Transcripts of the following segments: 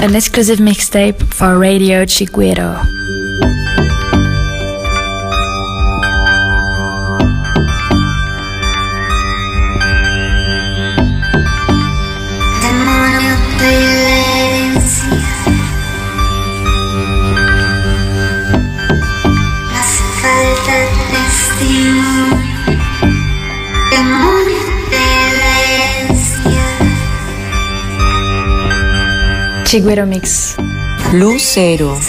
an exclusive mixtape for Radio Chiguero. Chiguero Mix. Lucero.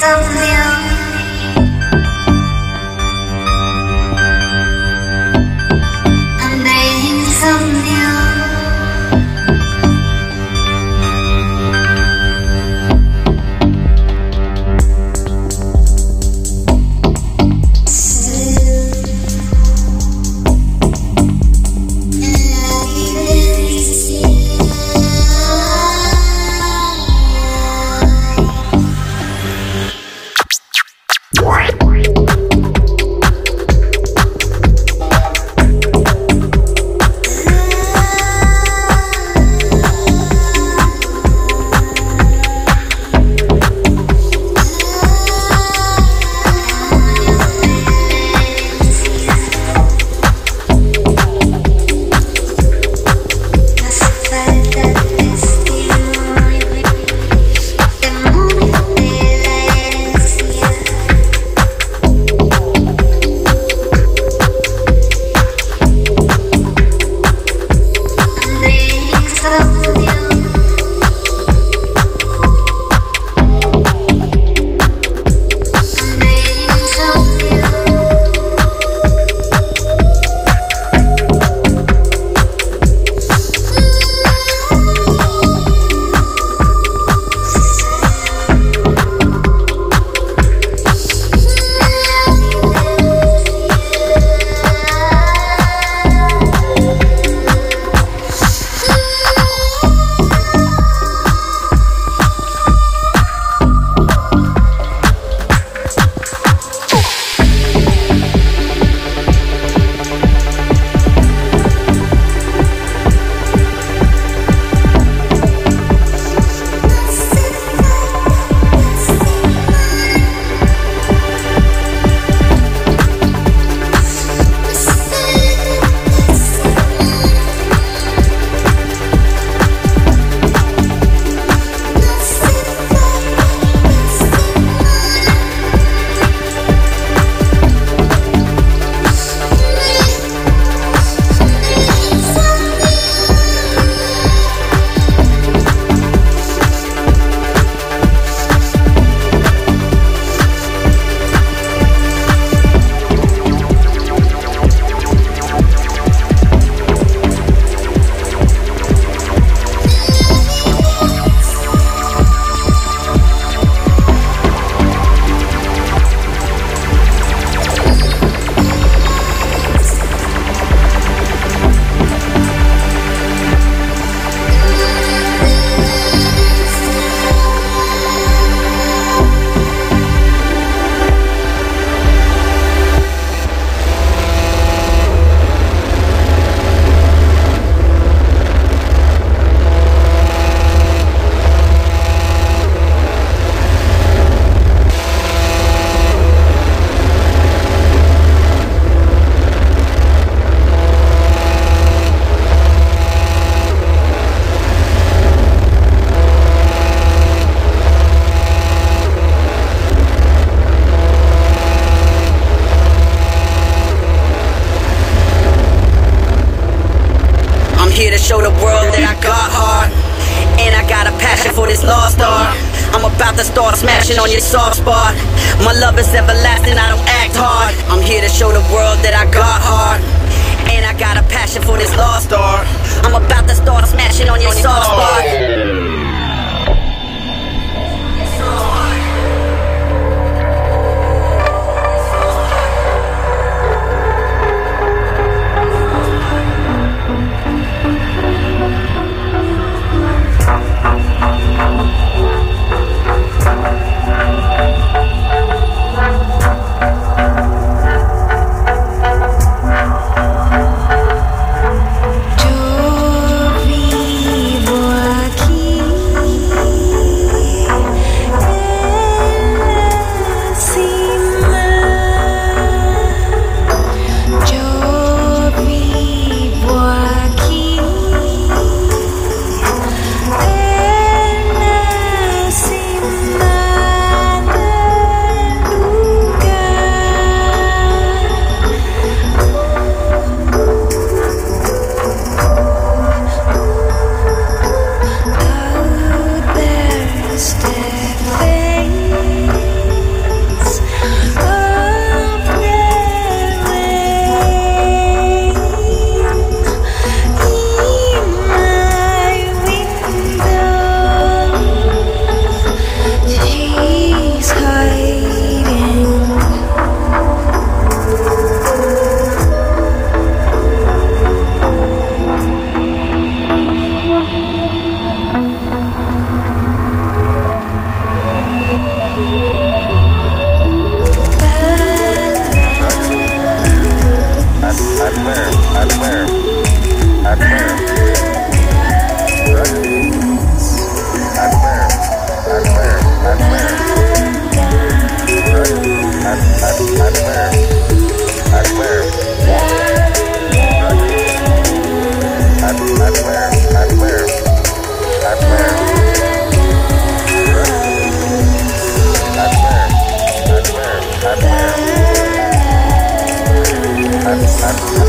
i'm Jesus.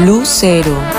Lucero.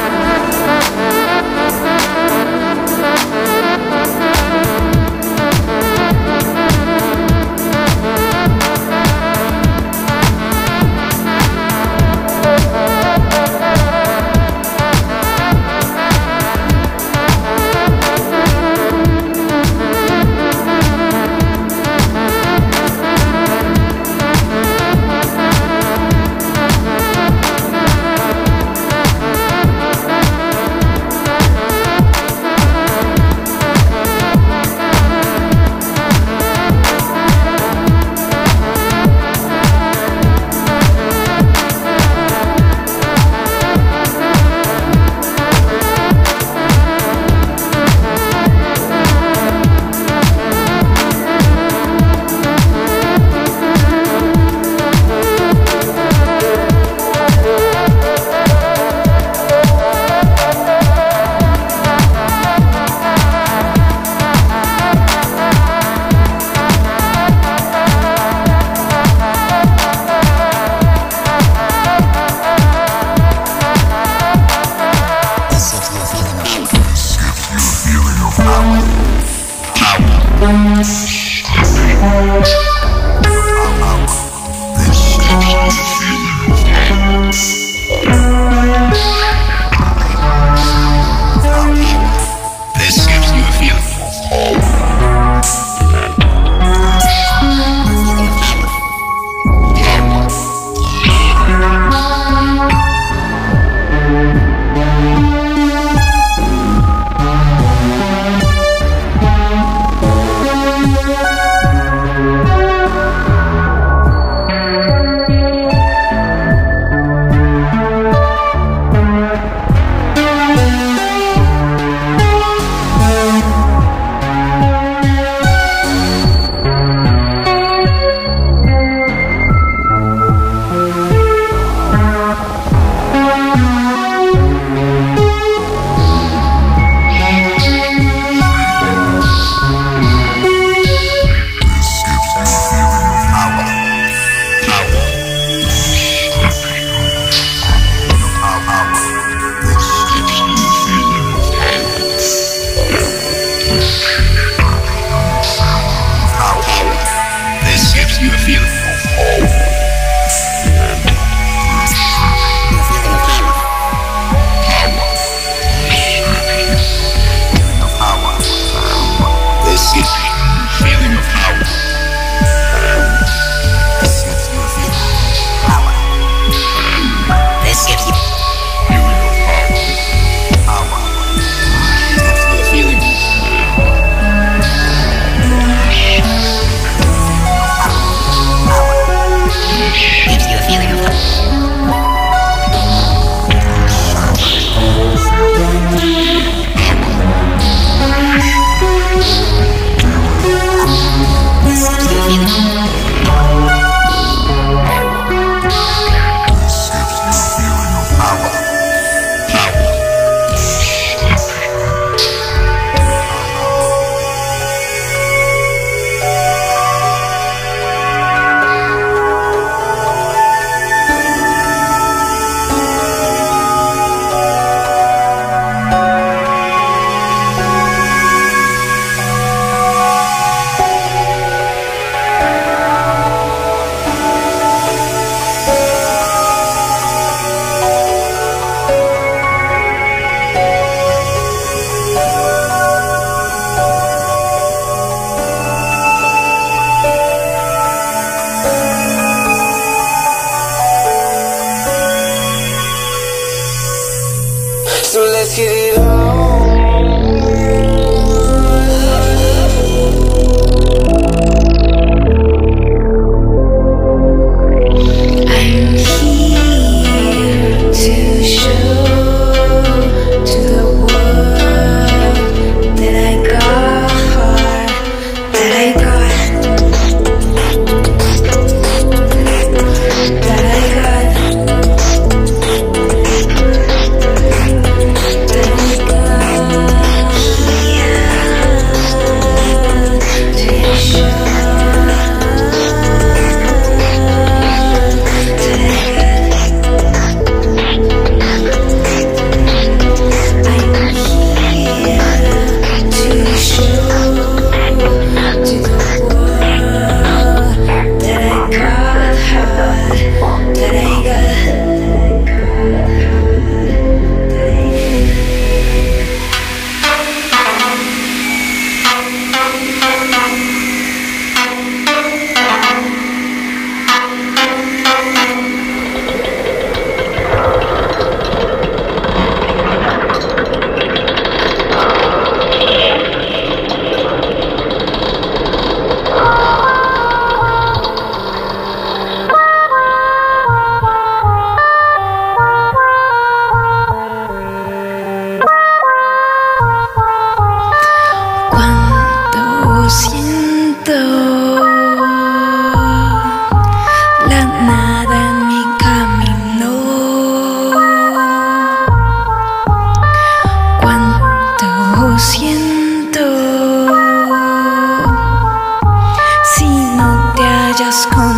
just come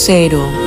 Lucero.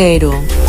Lucero.